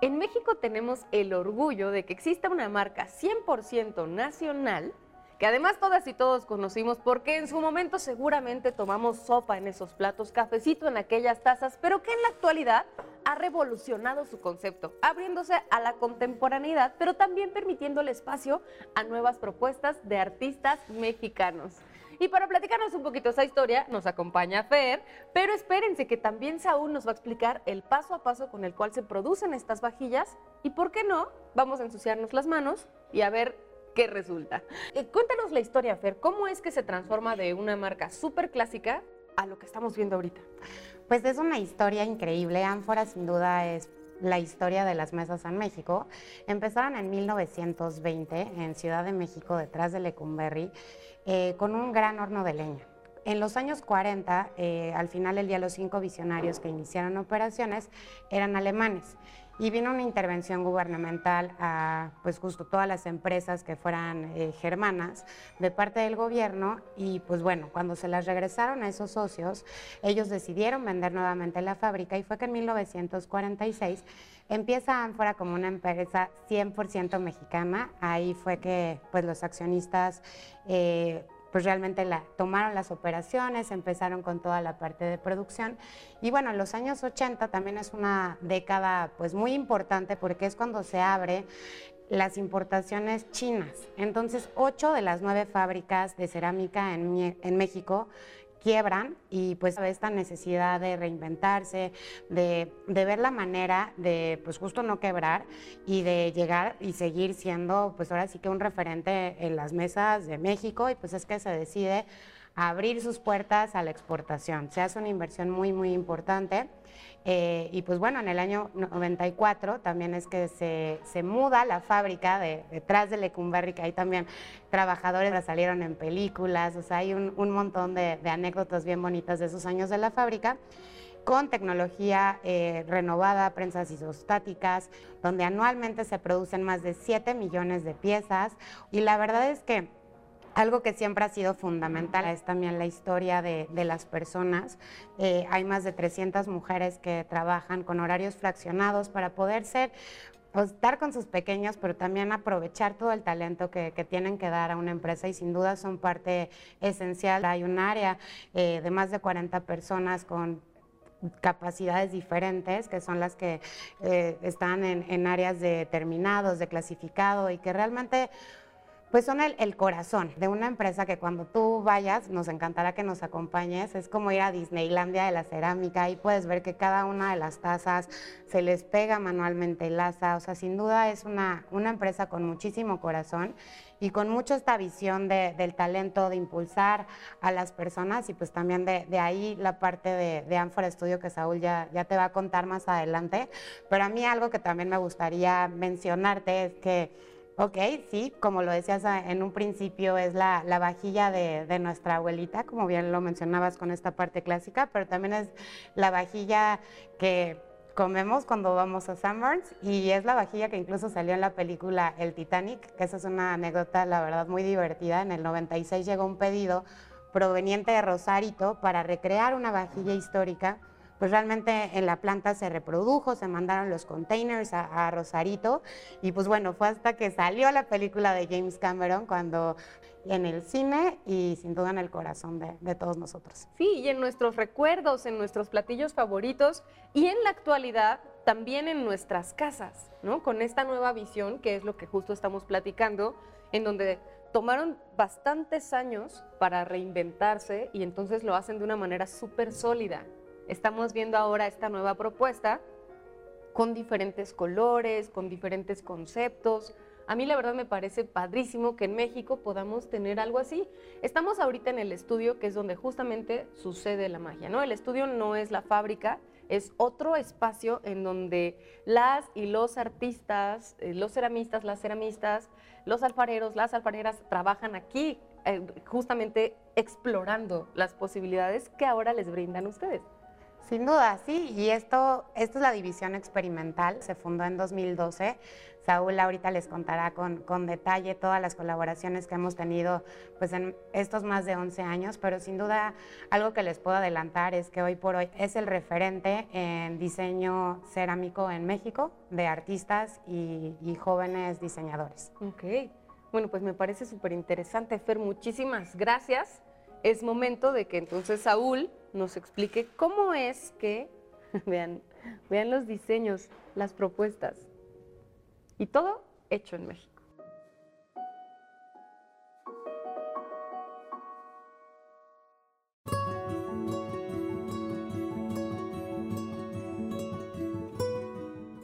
En México tenemos el orgullo de que exista una marca 100% nacional que además todas y todos conocimos porque en su momento seguramente tomamos sopa en esos platos, cafecito en aquellas tazas, pero que en la actualidad ha revolucionado su concepto, abriéndose a la contemporaneidad, pero también permitiendo el espacio a nuevas propuestas de artistas mexicanos. Y para platicarnos un poquito esa historia, nos acompaña Fer, pero espérense que también Saúl nos va a explicar el paso a paso con el cual se producen estas vajillas y por qué no, vamos a ensuciarnos las manos y a ver qué resulta. Eh, cuéntanos la historia, Fer, ¿cómo es que se transforma de una marca súper clásica a lo que estamos viendo ahorita? Pues es una historia increíble, Ánfora sin duda es la historia de las mesas en México. Empezaron en 1920 en Ciudad de México, detrás de Lecumberri, eh, con un gran horno de leña. En los años 40, eh, al final del día, los cinco visionarios que iniciaron operaciones eran alemanes y vino una intervención gubernamental a pues justo todas las empresas que fueran eh, germanas de parte del gobierno y pues bueno, cuando se las regresaron a esos socios, ellos decidieron vender nuevamente la fábrica y fue que en 1946 empieza Ánfora como una empresa 100% mexicana, ahí fue que pues los accionistas eh, pues realmente la, tomaron las operaciones, empezaron con toda la parte de producción. Y bueno, en los años 80 también es una década pues muy importante porque es cuando se abre las importaciones chinas. Entonces, ocho de las nueve fábricas de cerámica en, en México quiebran y pues esta necesidad de reinventarse, de, ver la manera de pues justo no quebrar y de llegar y seguir siendo pues ahora sí que un referente en las mesas de México y pues es que se decide abrir sus puertas a la exportación. Se hace una inversión muy, muy importante. Eh, y pues bueno, en el año 94 también es que se, muda la fábrica de, detrás de Lecumberri, que ahí también trabajadores salieron en películas, o sea, hay un, montón de, anécdotas bien bonitas de esos años de la fábrica con tecnología eh, renovada, prensas isostáticas, donde anualmente se producen más de 7 millones de piezas. Y la verdad es que algo que siempre ha sido fundamental es también la historia de, las personas. Eh, hay más de 300 mujeres que trabajan con horarios fraccionados para poder ser pues, estar con sus pequeños, pero también aprovechar todo el talento que, tienen que dar a una empresa y sin duda son parte esencial. Hay un área eh, de más de 40 personas con capacidades diferentes, que son las que eh, están en, en áreas de terminados, de clasificado y que realmente pues son el, corazón de una empresa que cuando tú vayas, nos encantará que nos acompañes. Es como ir a Disneylandia de la cerámica y puedes ver que cada una de las tazas se les pega manualmente el asa. O sea, sin duda es una, una empresa con muchísimo corazón y con mucho esta visión del talento, de impulsar a las personas y pues también de, ahí la parte de, de Amphora Studio que Saúl ya, ya te va a contar más adelante. Pero a mí algo que también me gustaría mencionarte es que Ok, sí, como lo decías ah, en un principio, es la, vajilla de, nuestra abuelita, como bien lo mencionabas con esta parte clásica, pero también es la vajilla que comemos cuando vamos a Summers y es la vajilla que incluso salió en la película El Titanic, que esa es una anécdota, la verdad, muy divertida. En el 96 llegó un pedido proveniente de Rosarito para recrear una vajilla histórica pues realmente en la planta se reprodujo, se mandaron los containers a, Rosarito y pues bueno, fue hasta que salió la película de James Cameron cuando en el cine y sin duda en el corazón de, de, todos nosotros. Sí, y en nuestros recuerdos, en nuestros platillos favoritos y en la actualidad también en nuestras casas, ¿no? Con esta nueva visión, que es lo que justo estamos platicando, en donde tomaron bastantes años para reinventarse y entonces lo hacen de una manera súper sólida. Estamos viendo ahora esta nueva propuesta con diferentes colores, con diferentes conceptos. A mí la verdad me parece padrísimo que en México podamos tener algo así. Estamos ahorita en el estudio que es donde justamente sucede la magia, ¿no? El estudio no es la fábrica, es otro espacio en donde las y los artistas, eh, los ceramistas, las ceramistas, los alfareros, las alfareras trabajan aquí eh, justamente explorando las posibilidades que ahora les brindan ustedes. Sin duda, sí. Y esto, esto es la división experimental. Se fundó en 2012. Saúl ahorita les contará con, con, detalle todas las colaboraciones que hemos tenido pues, en estos más de 11 años, pero sin duda algo que les puedo adelantar es que hoy por hoy es el referente en diseño cerámico en México de artistas y, y jóvenes diseñadores. Ok, bueno, pues me parece súper interesante, Fer, muchísimas gracias. Es momento de que entonces Saúl nos explique cómo es que, vean, vean los diseños, las propuestas, y todo hecho en México.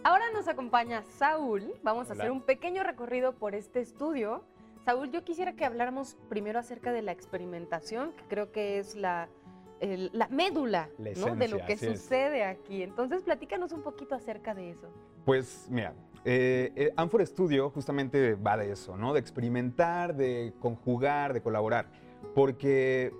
Ahora nos acompaña Saúl. Vamos a hacer un pequeño recorrido por este estudio. Saúl, yo quisiera que habláramos primero acerca de la experimentación, que creo que es la, el- la médula La ¿no? de lo que es. sucede aquí. Entonces, platícanos un poquito acerca de eso. Pues mira, eh, eh, Amphor Studio justamente va de eso, ¿no? De experimentar, de conjugar, de colaborar. Porque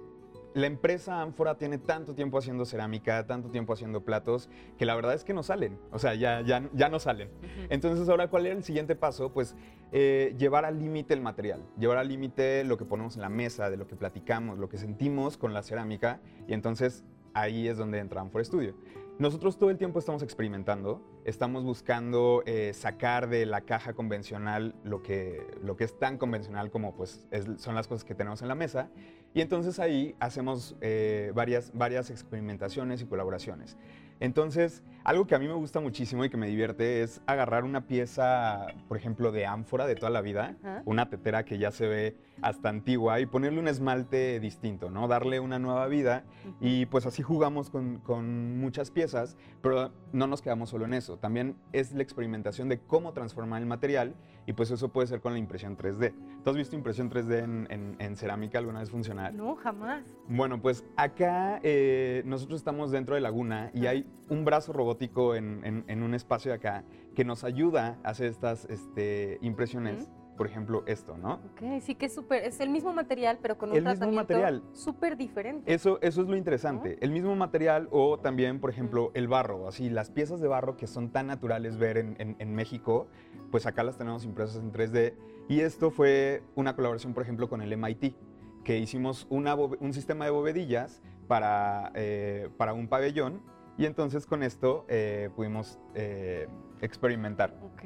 la empresa Amphora tiene tanto tiempo haciendo cerámica, tanto tiempo haciendo platos, que la verdad es que no salen. O sea, ya, ya, ya no salen. Entonces, ahora, ¿cuál era el siguiente paso? Pues eh, llevar al límite el material, llevar al límite lo que ponemos en la mesa, de lo que platicamos, lo que sentimos con la cerámica, y entonces ahí es donde entra Amphor Studio. Nosotros todo el tiempo estamos experimentando, estamos buscando eh, sacar de la caja convencional lo que, lo que es tan convencional como pues, es- son las cosas que tenemos en la mesa, y entonces ahí hacemos eh, varias, varias experimentaciones y colaboraciones. Entonces, algo que a mí me gusta muchísimo y que me divierte es agarrar una pieza, por ejemplo, de ánfora de toda la vida, Ajá. una tetera que ya se ve hasta antigua y ponerle un esmalte distinto, ¿no? Darle una nueva vida y pues así jugamos con, con muchas piezas, pero no nos quedamos solo en eso. También es la experimentación de cómo transformar el material y pues eso puede ser con la impresión 3D. ¿Tú has visto impresión 3D en, en- en cerámica alguna vez funcionar? No, jamás. Bueno, pues acá eh, nosotros estamos dentro de Laguna y hay un brazo robótico en, en- en un espacio de acá que nos ayuda a hacer estas este, impresiones. Por ejemplo, esto, ¿no? Ok, sí que es súper, es el mismo material, pero con un El mismo tratamiento material. súper diferente. Eso, eso es lo interesante. El mismo material o también, por ejemplo, el barro. Así, las piezas de barro que son tan naturales ver en, en- México, pues acá las tenemos impresas en 3D. Y esto fue una colaboración, por ejemplo, con el MIT, que hicimos una un sistema de bovedillas para, eh, para un pabellón. Y entonces con esto eh, pudimos eh, experimentar. Ok.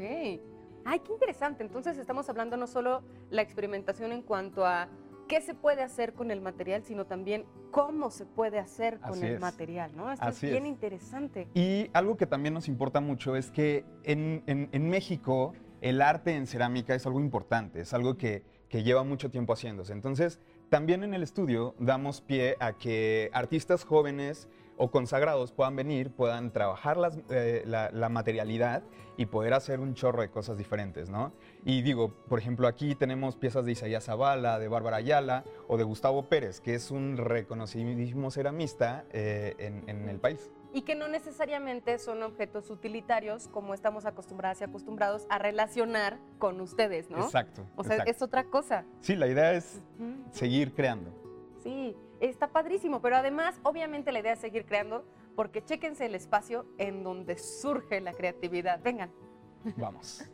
Ay, qué interesante. Entonces estamos hablando no solo la experimentación en cuanto a qué se puede hacer con el material, sino también cómo se puede hacer con Así el es. material, ¿no? Esto Así es bien es. interesante. Y algo que también nos importa mucho es que en, en- en México el arte en cerámica es algo importante, es algo que, que lleva mucho tiempo haciéndose. Entonces, también en el estudio damos pie a que artistas jóvenes o consagrados puedan venir, puedan trabajar las- eh, la, la materialidad y poder hacer un chorro de cosas diferentes, ¿no? Y digo, por ejemplo, aquí tenemos piezas de Isaías Zavala, de Bárbara Ayala o de Gustavo Pérez, que es un reconocidísimo ceramista eh, en- en el país. Y que no necesariamente son objetos utilitarios como estamos acostumbradas y acostumbrados a relacionar con ustedes, ¿no? Exacto. O sea, exacto. es otra cosa. Sí, la idea es seguir creando. Sí, está padrísimo, pero además, obviamente, la idea es seguir creando, porque chéquense el espacio en donde surge la creatividad. Vengan. Vamos.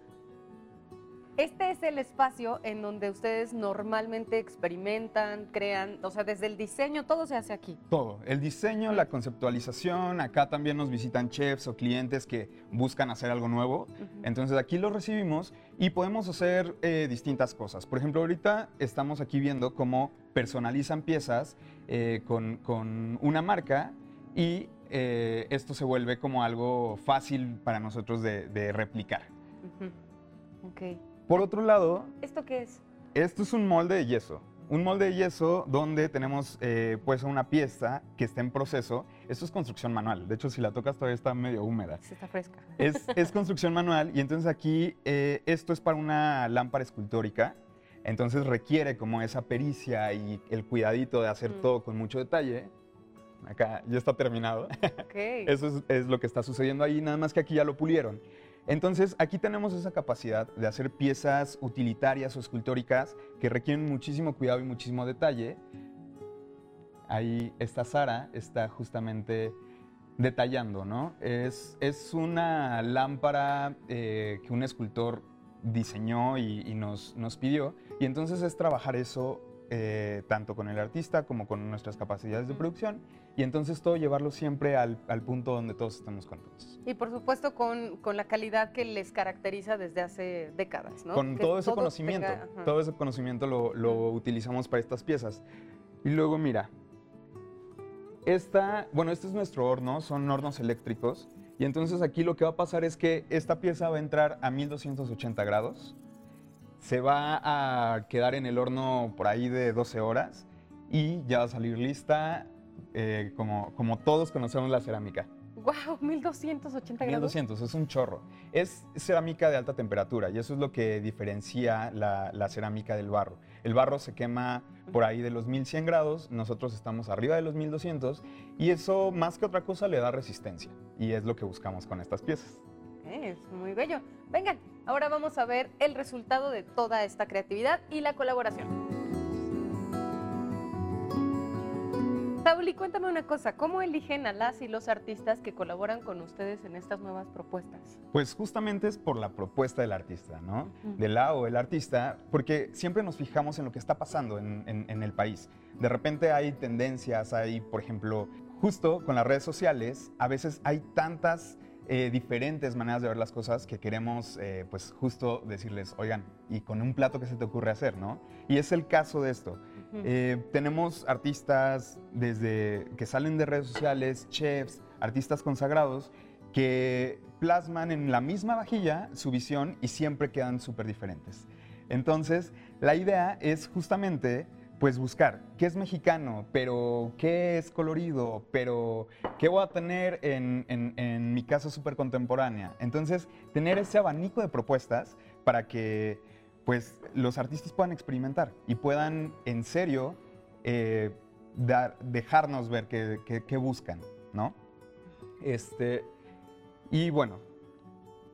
Este es el espacio en donde ustedes normalmente experimentan, crean, o sea, desde el diseño, todo se hace aquí. Todo. El diseño, la conceptualización. Acá también nos visitan chefs o clientes que buscan hacer algo nuevo. Entonces aquí los recibimos y podemos hacer eh, distintas cosas. Por ejemplo, ahorita estamos aquí viendo cómo personalizan piezas eh, con, con una marca y eh, esto se vuelve como algo fácil para nosotros de, de replicar. Ujú. Ok. Por otro lado, ¿Esto qué es? Esto es un molde de yeso. Un molde de yeso donde tenemos eh, pues una pieza que está en proceso. Esto es construcción manual. De hecho, si la tocas todavía está medio húmeda. Sí, Está fresca. Es, es construcción manual y entonces aquí eh, esto es para una lámpara escultórica. Entonces requiere como esa pericia y el cuidadito de hacer Mm. todo con mucho detalle. Acá ya está terminado. Ok. Eso es, es lo que está sucediendo ahí, nada más que aquí ya lo pulieron. Entonces, aquí tenemos esa capacidad de hacer piezas utilitarias o escultóricas que requieren muchísimo cuidado y muchísimo detalle. ahí esta Sara está justamente detallando, ¿no? Es, es una lámpara eh, que un escultor diseñó y, y nos, nos pidió, y entonces es trabajar eso eh, tanto con el artista como con nuestras capacidades de producción y entonces todo llevarlo siempre al, al punto donde todos estemos contentos. Y por supuesto con, con, la calidad que les caracteriza desde hace décadas, ¿no? Con que todo ese conocimiento, tenga- todo ese conocimiento lo, lo utilizamos para estas piezas. Y luego mira, esta, bueno, este es nuestro horno, son hornos eléctricos. Y entonces aquí lo que va a pasar es que esta pieza va a entrar a 1280 grados. Se va a quedar en el horno por ahí de 12 horas y ya va a salir lista eh, como, como todos conocemos la cerámica. ¡Wow! 1280 grados. 1200, es un chorro. Es cerámica de alta temperatura y eso es lo que diferencia la, la cerámica del barro. El barro se quema por ahí de los 1100 grados, nosotros estamos arriba de los 1200 y eso más que otra cosa le da resistencia y es lo que buscamos con estas piezas. Es muy bello. Vengan, ahora vamos a ver el resultado de toda esta creatividad y la colaboración. Saúl, y cuéntame una cosa, ¿cómo eligen a las y los artistas que colaboran con ustedes en estas nuevas propuestas? Pues justamente es por la propuesta del artista, ¿no? Ujú. Del lado del artista, porque siempre nos fijamos en lo que está pasando en, en- en el país. De repente hay tendencias, hay, por ejemplo, justo con las redes sociales, a veces hay tantas eh, diferentes maneras de ver las cosas que queremos, eh, pues justo decirles, oigan, y con un plato que se te ocurre hacer, ¿no? Y es el caso de esto. Eh, tenemos artistas desde que salen de redes sociales, chefs, artistas consagrados, que plasman en la misma vajilla su visión y siempre quedan súper diferentes. Entonces, la idea es justamente pues buscar qué es mexicano, pero qué es colorido, pero qué voy a tener en, en- mi casa súper contemporánea. Entonces, tener ese abanico de propuestas para que pues los artistas puedan experimentar y puedan en serio eh, dar- dejarnos ver qué, qué- buscan, ¿no? Este, y bueno,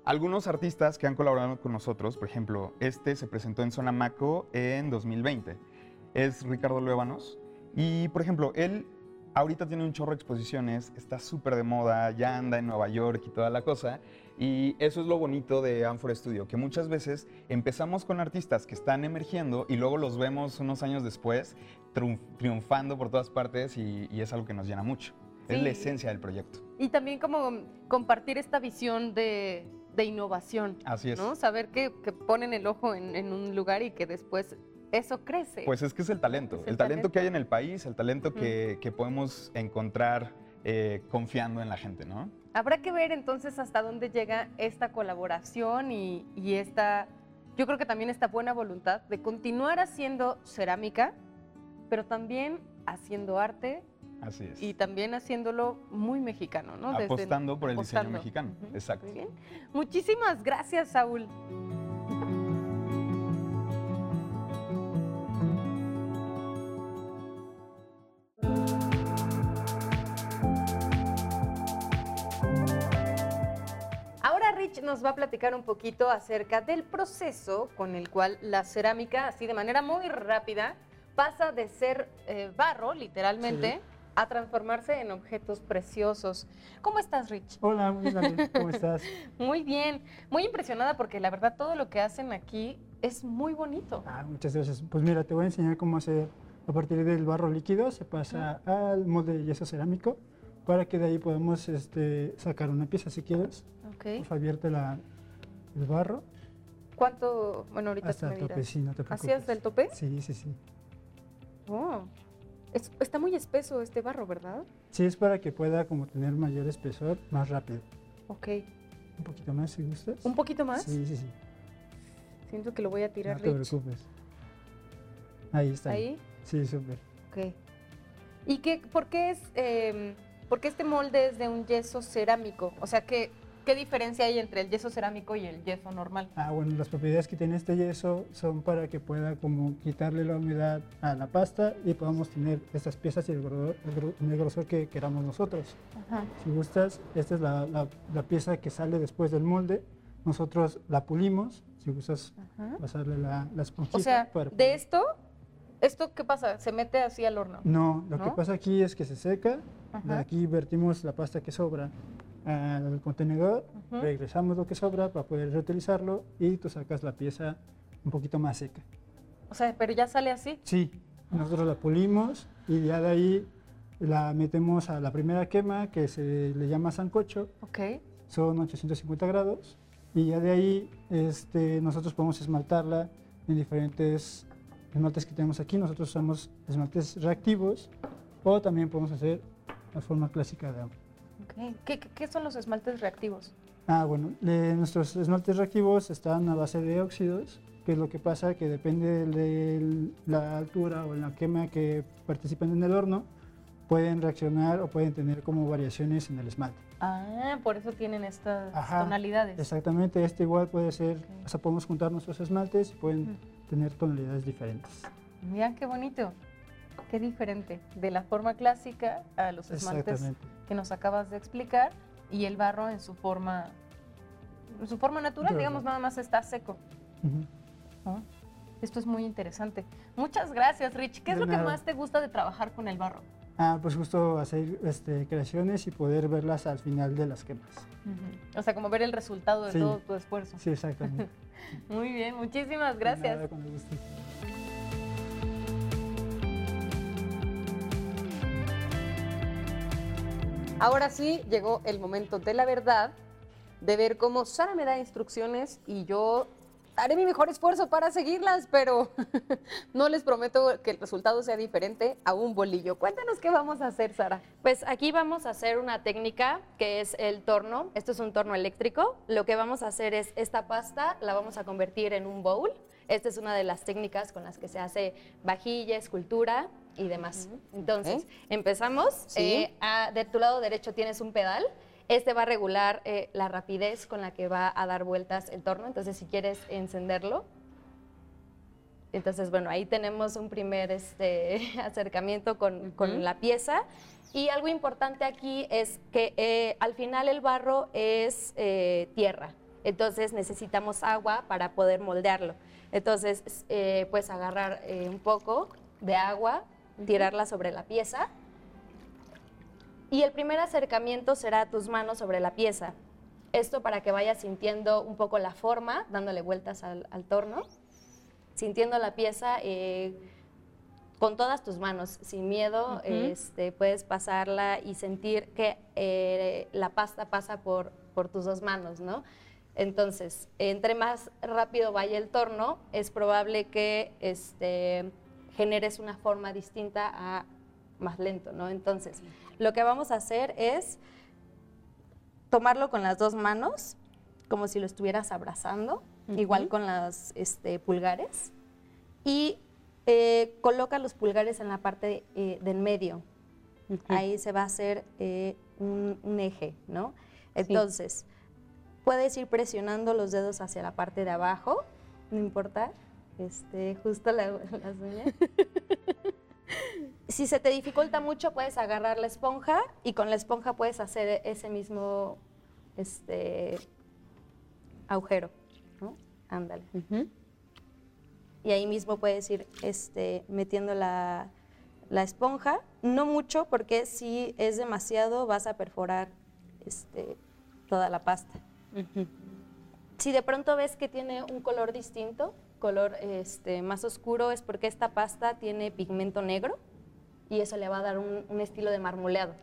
algunos artistas que han colaborado con nosotros, por ejemplo, este se presentó en Zona Maco en 2020, es Ricardo Luébanos, y por ejemplo, él ahorita tiene un chorro de exposiciones, está súper de moda, ya anda en Nueva York y toda la cosa, y eso es lo bonito de Amphora Studio, que muchas veces empezamos con artistas que están emergiendo y luego los vemos unos años después triunf- triunfando por todas partes y, y es algo que nos llena mucho. Es la esencia del proyecto. Y también como compartir esta visión de, de innovación, Así es. ¿no? Saber que, que ponen el ojo en, en un lugar y que después eso crece. Pues es que es el talento, Es el, el talento, talento. que hay en el país, el talento que, que podemos encontrar eh, confiando en la gente, ¿no? Habrá que ver entonces hasta dónde llega esta colaboración y, y esta, yo creo que también esta buena voluntad de continuar haciendo cerámica, pero también haciendo arte Así es. y también haciéndolo muy mexicano, ¿no? Desde- Apostando por el diseño mexicano. Exacto. Muy bien. Muchísimas gracias, Saúl. Nos va a platicar un poquito acerca del proceso con el cual la cerámica, así de manera muy rápida, pasa de ser eh, barro, literalmente, a transformarse en objetos preciosos. ¿Cómo estás, Rich? Hola, muy bien, ¿cómo estás? Muy bien, muy impresionada porque la verdad todo lo que hacen aquí es muy bonito. Ah, muchas gracias. Pues mira, te voy a enseñar cómo hacer a partir del barro líquido, se pasa al molde de yeso cerámico para que de ahí podamos este, sacar una pieza si quieres. Ok. Pues abierta la, el barro ¿Cuánto? Bueno, ahorita hasta el tope, sí, no te preocupes. ¿Así hasta el tope? Sí, sí, sí. Oh. Es- está muy espeso este barro, ¿verdad? Sí, es para que pueda como tener mayor espesor más rápido. Ok. Un poquito más si gustas. ¿Un poquito más? Sí, sí, sí. Siento que lo voy a tirar, no te Rich. preocupes. Ahí está. Ahí. Sí, súper. Ok. ¿Y qué, por, qué es, em, por qué este molde es de un yeso cerámico? O sea, ¿qué, ¿qué diferencia hay entre el yeso cerámico y el yeso normal? Ah, bueno, las propiedades que tiene este yeso son para que pueda como quitarle la humedad a la pasta y podamos tener estas piezas y el grosor, el grosor que queramos nosotros. Ajá. Si gustas, esta es la, la- la pieza que sale después del molde. Nosotros la pulimos. Si gustas, Ajá. pasarle la, la esponjita. O sea, para de esto ¿Esto qué pasa? ¿Se mete así al horno? No, lo que ¿No? pasa aquí es que se seca, de Ajá. aquí vertimos la pasta que sobra al contenedor, Ujú. regresamos lo que sobra para poder reutilizarlo y tú sacas la pieza un poquito más seca. O sea, pero ya sale así. Sí, nosotros la pulimos y ya de ahí la metemos a la primera quema que se le llama sancocho, Ok. son 850 grados y ya de ahí este, nosotros podemos esmaltarla en diferentes esmaltes que tenemos aquí. Nosotros usamos esmaltes reactivos o también podemos hacer la forma clásica de agua. ¿Qué, son los esmaltes reactivos? Ah, bueno, nuestros esmaltes reactivos están a base de óxidos, que es lo que pasa que depende de la altura o la quema que participen en el horno, pueden reaccionar o pueden tener como variaciones en el esmalte. Ah, por eso tienen estas Ajá, tonalidades. Exactamente, este igual puede ser, Ok. o sea, podemos juntar nuestros esmaltes y pueden tener tonalidades diferentes. Mira qué bonito. Qué diferente. De la forma clásica a los esmaltes Exactamente. Que nos acabas de explicar y el barro en su forma, en su forma natural, digamos, nada más está seco. Esto es muy interesante. Muchas gracias, Rich. ¿Qué es De lo que más te gusta de trabajar con el barro? Ah, pues justo hacer este, creaciones y poder verlas al final de las quemas. O sea, como ver el resultado de Sí. todo tu esfuerzo. Sí, exactamente. Muy bien, muchísimas De gracias. nada. Ahora sí llegó el momento de la verdad, de ver cómo Sara me da instrucciones y yo haré mi mejor esfuerzo para seguirlas, pero no les prometo que el resultado sea diferente a un bolillo. Cuéntanos qué vamos a hacer, Sara. Pues aquí vamos a hacer una técnica que es el torno. Esto es un torno eléctrico. Lo que vamos a hacer es esta pasta la vamos a convertir en un bowl. Esta es una de las técnicas con las que se hace vajilla, escultura y demás. Entonces, empezamos. Sí. Eh, a- de tu lado derecho tienes un pedal. Este va a regular eh, la rapidez con la que va a dar vueltas el torno. Entonces, si quieres encenderlo, entonces, bueno, ahí tenemos un primer este, acercamiento con, la pieza. Y algo importante aquí es que eh, al final el barro es eh, tierra, entonces necesitamos agua para poder moldearlo. Entonces, eh, puedes agarrar eh, un poco de agua, tirarla sobre la pieza. Y el primer acercamiento será tus manos sobre la pieza. Esto para que vayas sintiendo un poco la forma, dándole vueltas al, al torno sintiendo la pieza eh, con todas tus manos, sin miedo, Ujú. este, puedes pasarla y sentir que eh, la pasta pasa por, por tus dos manos, ¿no? Entonces, entre más rápido vaya el torno, es probable que este, generes una forma distinta a más lento, ¿no? Entonces, lo que vamos a hacer es tomarlo con las dos manos, como si lo estuvieras abrazando, igual con los este, pulgares, y eh, coloca los pulgares en la parte eh, del medio. Ahí se va a hacer eh, un, un eje, ¿no? Entonces, puedes ir presionando los dedos hacia la parte de abajo, no importa, este, justo la- las uñas. si se te dificulta mucho, puedes agarrar la esponja y con la esponja puedes hacer ese mismo este, agujero, ¿no? Ándale. Y ahí mismo puedes ir este, metiendo la, la esponja, no mucho porque si es demasiado vas a perforar este, toda la pasta. Si de pronto ves que tiene un color distinto, color este, más oscuro, es porque esta pasta tiene pigmento negro y eso le va a dar un, un estilo de marmoleado.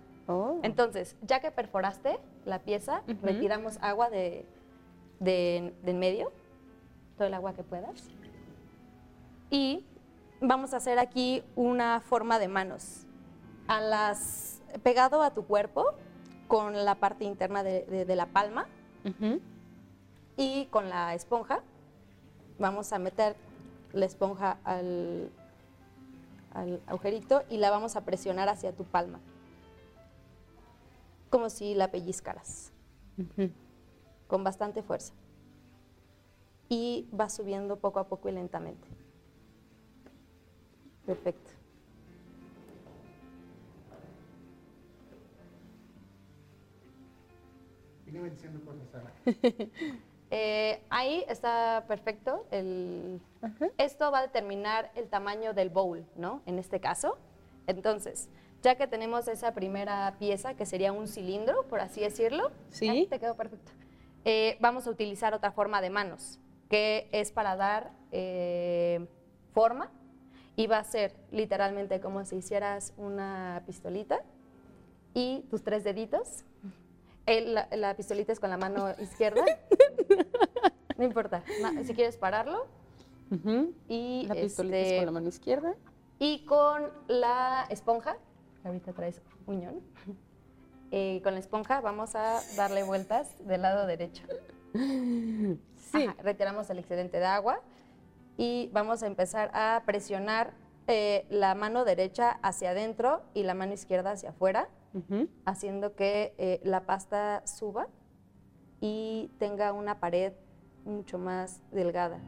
Entonces, ya que perforaste la pieza, Ujú. retiramos agua de, de, de en medio, todo el agua que puedas. Y vamos a hacer aquí una forma de manos. A las, pegado a tu cuerpo, con la parte interna de, de- de la palma y con la esponja, vamos a meter la esponja al, al agujerito y la vamos a presionar hacia tu palma, como si la pellizcaras, con bastante fuerza. Y va subiendo poco a poco y lentamente. Perfecto. Eh, ahí está perfecto. El, Esto va a determinar el tamaño del bowl, ¿no? En este caso. Entonces, ya que tenemos esa primera pieza, que sería un cilindro, por así decirlo. Sí. Te quedó perfecto. Eh, vamos a utilizar otra forma de manos, que es para dar eh, forma y va a ser literalmente como si hicieras una pistolita y tus tres deditos. El- la, la pistolita es con la mano izquierda. No importa. si quieres pararlo. Y, La pistolita es este, con la mano izquierda. y con la esponja, ahorita traes uñón, eh, con la esponja vamos a darle vueltas del lado derecho. Sí. Ajá, retiramos el excedente de agua y vamos a empezar a presionar eh, la mano derecha hacia adentro y la mano izquierda hacia afuera, Haciendo que eh, la pasta suba y tenga una pared mucho más delgada.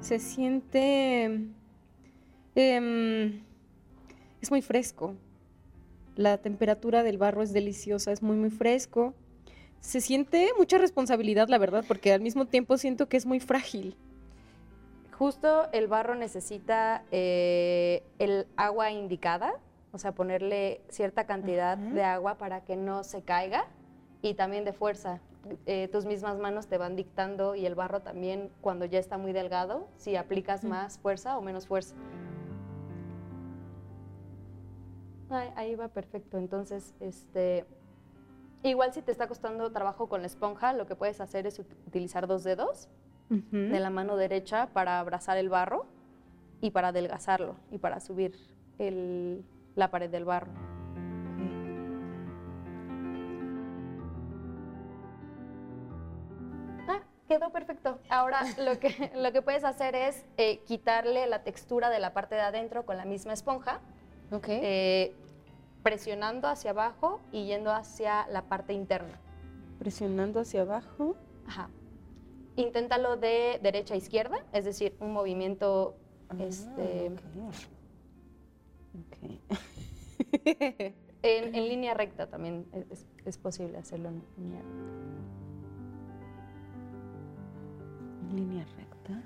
Se siente... em, es muy fresco. La temperatura del barro es deliciosa, es muy, muy fresco. Se siente mucha responsabilidad, la verdad, porque al mismo tiempo siento que es muy frágil. Justo el barro necesita eh, el agua indicada, o sea, ponerle cierta cantidad de agua para que no se caiga y también de fuerza. Eh, tus mismas manos te van dictando y el barro también cuando ya está muy delgado, si aplicas más fuerza o menos fuerza. Ay, ahí va perfecto. Entonces, este, igual si te está costando trabajo con la esponja, lo que puedes hacer es ut- utilizar dos dedos de la mano derecha para abrazar el barro y para adelgazarlo y para subir el- la pared del barro. Ah, quedó perfecto. Ahora lo que, lo que puedes hacer es eh, quitarle la textura de la parte de adentro con la misma esponja, eh, presionando hacia abajo y yendo hacia la parte interna. Presionando hacia abajo. Ajá. Inténtalo de derecha a izquierda, es decir, un movimiento este, Ok. en, en línea recta también es- es, es posible hacerlo en línea recta. Línea recta.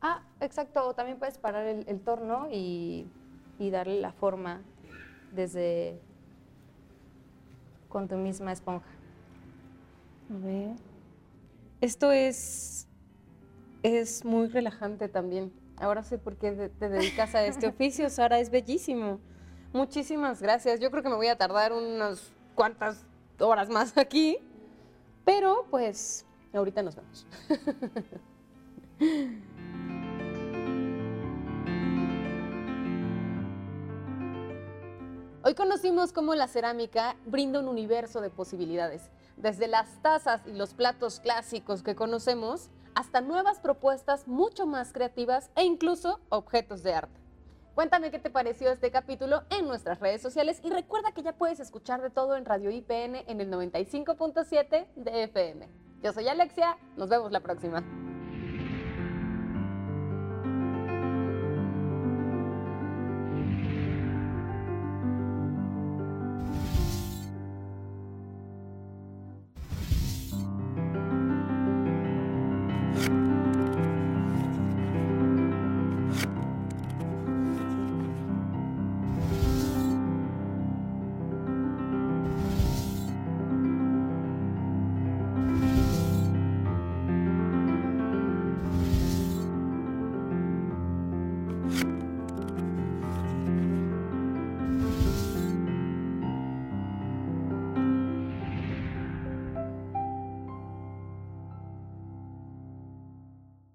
Ah, exacto. o También puedes parar el, el torno y, y darle la forma desde con tu misma esponja. A ver. Esto es, es muy relajante también. Ahora sé por qué te dedicas a este oficio, Sara, es bellísimo. Muchísimas gracias. Yo creo que me voy a tardar unas cuantas horas más aquí, pero pues ahorita nos vemos. Hoy conocimos cómo la cerámica brinda un universo de posibilidades, desde las tazas y los platos clásicos que conocemos hasta nuevas propuestas mucho más creativas e incluso objetos de arte. Cuéntame qué te pareció este capítulo en nuestras redes sociales y recuerda que ya puedes escuchar de todo en Radio IPN en el 95.7 de FM. Yo soy Alexia, nos vemos la próxima.